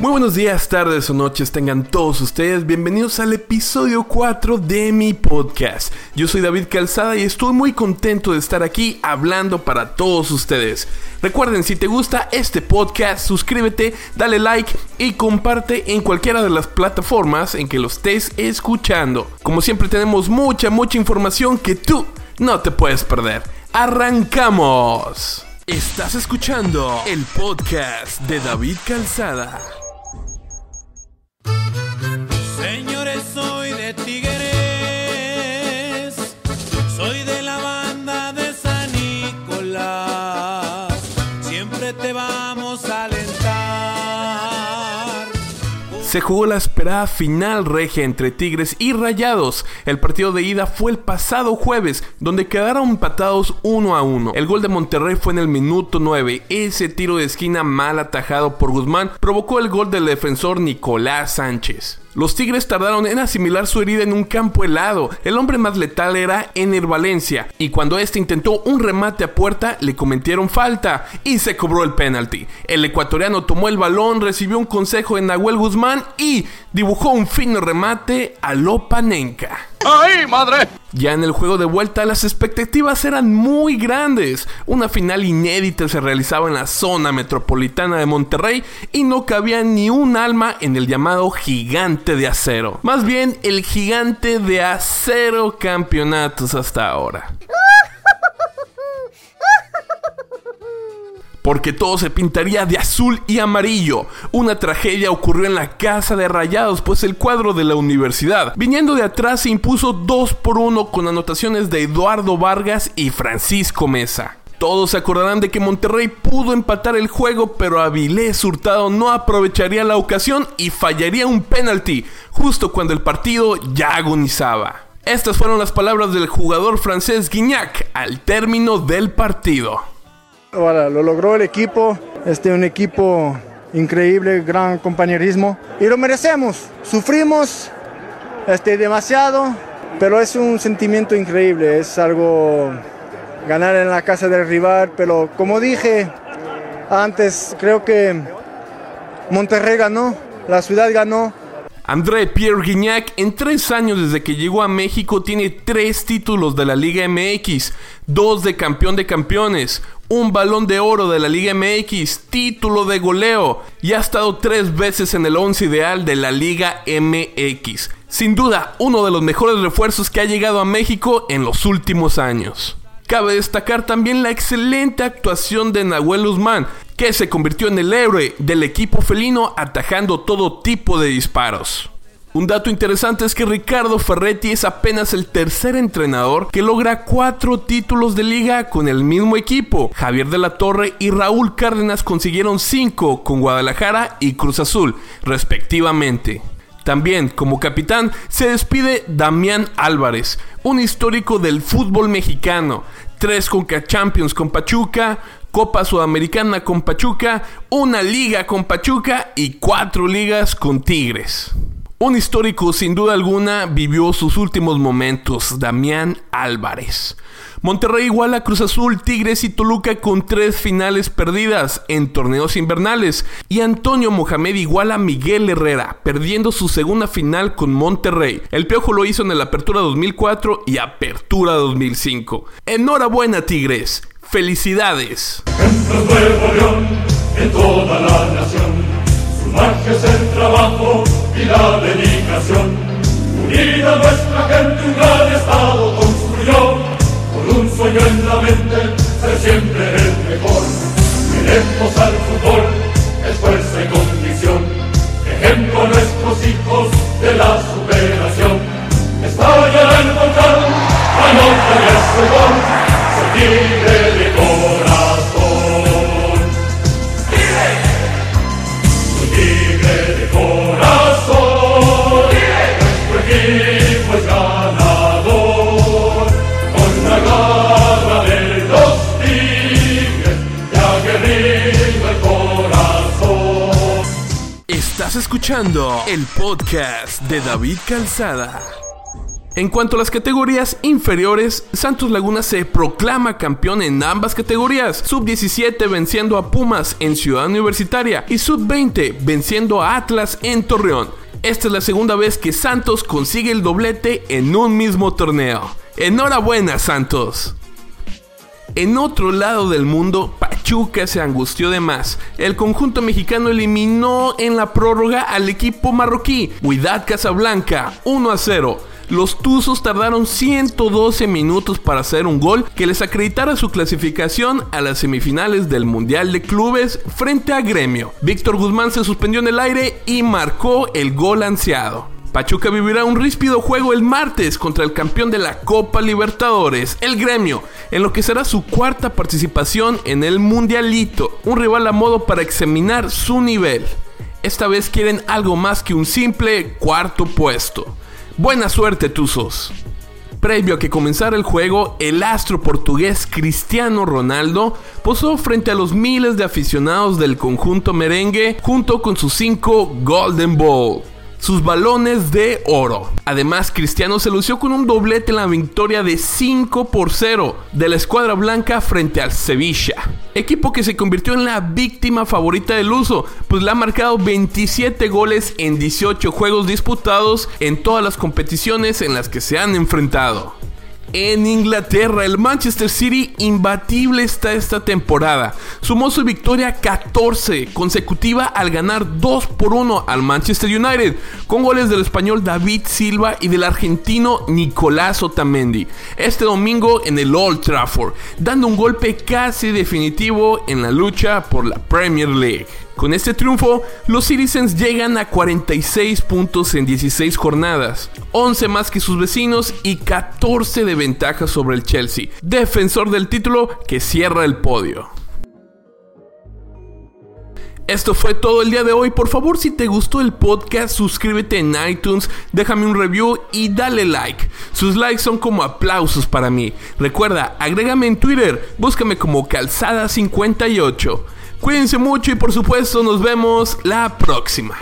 Muy buenos días, tardes o noches tengan todos ustedes. Bienvenidos al episodio 4 de mi podcast. Yo soy David Calzada y estoy muy contento de estar aquí hablando para todos ustedes. Recuerden, si te gusta este podcast, suscríbete, dale like y comparte en cualquiera de las plataformas en que lo estés escuchando. Como siempre tenemos mucha, mucha información que tú no te puedes perder. ¡Arrancamos! Estás escuchando el podcast de David Calzada. Se jugó la esperada final regia entre Tigres y Rayados. El partido de ida fue el pasado jueves, donde quedaron empatados uno a uno. El gol de Monterrey fue en el minuto 9. Ese tiro de esquina mal atajado por Guzmán provocó el gol del defensor Nicolás Sánchez. Los Tigres tardaron en asimilar su herida en un campo helado. El hombre más letal era Ener Valencia, y cuando este intentó un remate a puerta, le cometieron falta y se cobró el penalti. El ecuatoriano tomó el balón, recibió un consejo de Nahuel Guzmán y dibujó un fino remate a Lopanenka. ¡Ay, madre! Ya en el juego de vuelta las expectativas eran muy grandes. Una final inédita se realizaba en la zona metropolitana de Monterrey y no cabía ni un alma en el llamado gigante de acero. Más bien el gigante de acero campeonatos hasta ahora. Porque todo se pintaría de azul y amarillo. Una tragedia ocurrió en la casa de Rayados, pues el cuadro de la universidad, viniendo de atrás, se impuso 2 por 1 con anotaciones de Eduardo Vargas y Francisco Mesa. Todos se acordarán de que Monterrey pudo empatar el juego, pero Avilés Hurtado no aprovecharía la ocasión y fallaría un penalti, justo cuando el partido ya agonizaba. Estas fueron las palabras del jugador francés Guignac al término del partido. Lo logró el equipo, este un equipo increíble, gran compañerismo y lo merecemos. Sufrimos este demasiado, pero es un sentimiento increíble, es algo ganar en la casa del rival, pero como dije antes, creo que Monterrey ganó, la ciudad ganó, André Pierre Guignac, en tres años desde que llegó a México, tiene tres títulos de la Liga MX, dos de campeón de campeones, un balón de oro de la Liga MX, título de goleo y ha estado tres veces en el once ideal de la Liga MX. Sin duda, uno de los mejores refuerzos que ha llegado a México en los últimos años. Cabe destacar también la excelente actuación de Nahuel Guzmán, que se convirtió en el héroe del equipo felino atajando todo tipo de disparos. Un dato interesante es que Ricardo Ferretti es apenas el tercer entrenador que logra cuatro títulos de liga con el mismo equipo. Javier de la Torre y Raúl Cárdenas consiguieron cinco con Guadalajara y Cruz Azul, respectivamente. También, como capitán, se despide Damián Álvarez, un histórico del fútbol mexicano. Tres Conca Champions con Pachuca, Copa Sudamericana con Pachuca, una liga con Pachuca y cuatro ligas con Tigres. Un histórico sin duda alguna vivió sus últimos momentos, Damián Álvarez. Monterrey iguala a Cruz Azul, Tigres y Toluca con tres finales perdidas en torneos invernales. Y Antonio Mohamed iguala a Miguel Herrera, perdiendo su segunda final con Monterrey. El Piojo lo hizo en el Apertura 2004 y Apertura 2005. Enhorabuena Tigres, felicidades. Y la dedicación. Unida nuestra gente, un gran estado construyó con un sueño en la mente, ser siempre el mejor. Queremos al fútbol, esfuerzo y condición, ejemplo a nuestros hijos de la superación. Estallará el volcán, anotará ese gol, soy tigre de. Escuchando el podcast de David Calzada. En cuanto a las categorías inferiores, Santos Laguna se proclama campeón en ambas categorías, sub-17 venciendo a Pumas en Ciudad Universitaria y sub-20 venciendo a Atlas en Torreón. Esta es la segunda vez que Santos consigue el doblete en un mismo torneo. Enhorabuena Santos. En otro lado del mundo, Pachuca se angustió de más. El conjunto mexicano eliminó en la prórroga al equipo marroquí, Huidad Casablanca, 1 a 0 los Tuzos tardaron 112 minutos para hacer un gol que les acreditara su clasificación a las semifinales del Mundial de Clubes frente a Gremio. Víctor Guzmán se suspendió en el aire y marcó el gol ansiado. Pachuca vivirá un ríspido juego el martes contra el campeón de la Copa Libertadores, el Gremio, en lo que será su cuarta participación en el Mundialito, un rival a modo para examinar su nivel. Esta vez quieren algo más que un simple cuarto puesto. Buena suerte, Tuzos. Previo a que comenzara el juego, el astro portugués Cristiano Ronaldo posó frente a los miles de aficionados del conjunto merengue junto con sus cinco Golden Ball sus balones de oro. Además, Cristiano se lució con un doblete en la victoria de 5 por 0 de la escuadra blanca frente al Sevilla. Equipo que se convirtió en la víctima favorita del uso, pues le ha marcado 27 goles en 18 juegos disputados en todas las competiciones en las que se han enfrentado. En Inglaterra, el Manchester City imbatible está esta temporada. Sumó su victoria 14 consecutiva al ganar 2 por 1 al Manchester United, con goles del español David Silva y del argentino Nicolás Otamendi. Este domingo en el Old Trafford, dando un golpe casi definitivo en la lucha por la Premier League. Con este triunfo, los Citizens llegan a 46 puntos en 16 jornadas, 11 más que sus vecinos y 14 de ventaja sobre el Chelsea, defensor del título que cierra el podio. Esto fue todo el día de hoy. Por favor, si te gustó el podcast, suscríbete en iTunes, déjame un review y dale like. Sus likes son como aplausos para mí. Recuerda, agrégame en Twitter, búscame como Calzada58. Cuídense mucho y por supuesto nos vemos la próxima.